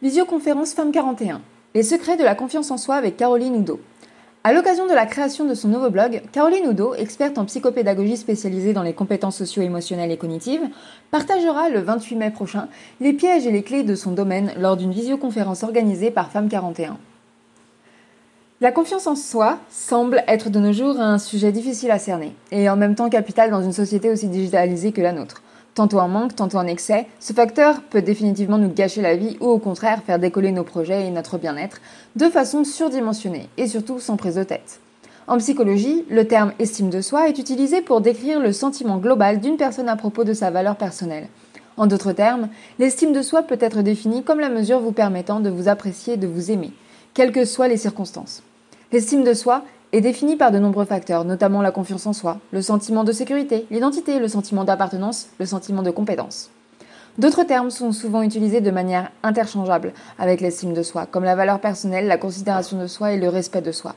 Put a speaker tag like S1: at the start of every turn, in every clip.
S1: Visioconférence Femme 41. Les secrets de la confiance en soi avec Caroline Oudot. À l'occasion de la création de son nouveau blog, Caroline Oudot, experte en psychopédagogie spécialisée dans les compétences socio-émotionnelles et cognitives, partagera le 28 mai prochain les pièges et les clés de son domaine lors d'une visioconférence organisée par Femme 41. La confiance en soi semble être de nos jours un sujet difficile à cerner, et en même temps capital dans une société aussi digitalisée que la nôtre tantôt en manque, tantôt en excès, ce facteur peut définitivement nous gâcher la vie ou au contraire faire décoller nos projets et notre bien-être de façon surdimensionnée et surtout sans prise de tête. En psychologie, le terme estime de soi est utilisé pour décrire le sentiment global d'une personne à propos de sa valeur personnelle. En d'autres termes, l'estime de soi peut être définie comme la mesure vous permettant de vous apprécier et de vous aimer, quelles que soient les circonstances. L'estime de soi est définie par de nombreux facteurs, notamment la confiance en soi, le sentiment de sécurité, l'identité, le sentiment d'appartenance, le sentiment de compétence. D'autres termes sont souvent utilisés de manière interchangeable avec l'estime de soi, comme la valeur personnelle, la considération de soi et le respect de soi.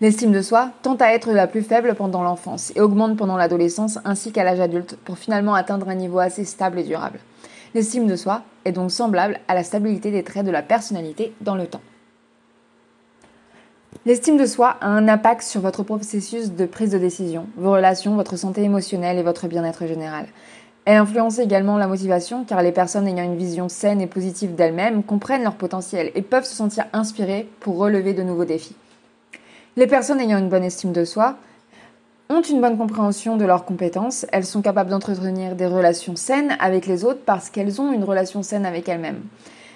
S1: L'estime de soi tend à être la plus faible pendant l'enfance et augmente pendant l'adolescence ainsi qu'à l'âge adulte pour finalement atteindre un niveau assez stable et durable. L'estime de soi est donc semblable à la stabilité des traits de la personnalité dans le temps. L'estime de soi a un impact sur votre processus de prise de décision, vos relations, votre santé émotionnelle et votre bien-être général. Elle influence également la motivation car les personnes ayant une vision saine et positive d'elles-mêmes comprennent leur potentiel et peuvent se sentir inspirées pour relever de nouveaux défis. Les personnes ayant une bonne estime de soi ont une bonne compréhension de leurs compétences, elles sont capables d'entretenir des relations saines avec les autres parce qu'elles ont une relation saine avec elles-mêmes.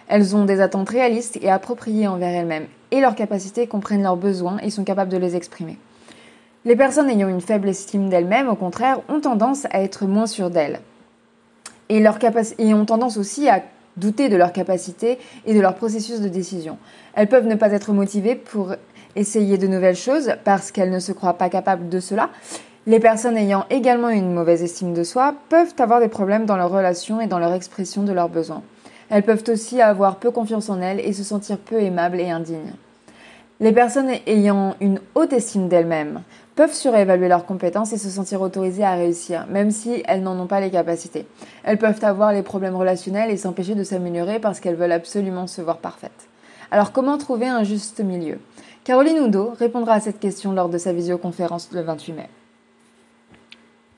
S1: Elles ont des attentes réalistes et appropriées envers elles-mêmes, et leurs capacités comprennent leurs besoins et sont capables de les exprimer. Les personnes ayant une faible estime d'elles-mêmes, au contraire, ont tendance à être moins sûres d'elles. Et, ont tendance aussi à douter de leurs capacités et de leur processus de décision. Elles peuvent ne pas être motivées pour essayer de nouvelles choses parce qu'elles ne se croient pas capables de cela. Les personnes ayant également une mauvaise estime de soi peuvent avoir des problèmes dans leurs relations et dans leur expression de leurs besoins. Elles peuvent aussi avoir peu confiance en elles et se sentir peu aimables et indignes. Les personnes ayant une haute estime d'elles-mêmes peuvent surévaluer leurs compétences et se sentir autorisées à réussir, même si elles n'en ont pas les capacités. Elles peuvent avoir les problèmes relationnels et s'empêcher de s'améliorer parce qu'elles veulent absolument se voir parfaites. Alors comment trouver un juste milieu? Caroline Oudot répondra à cette question lors de sa visioconférence le 28 mai.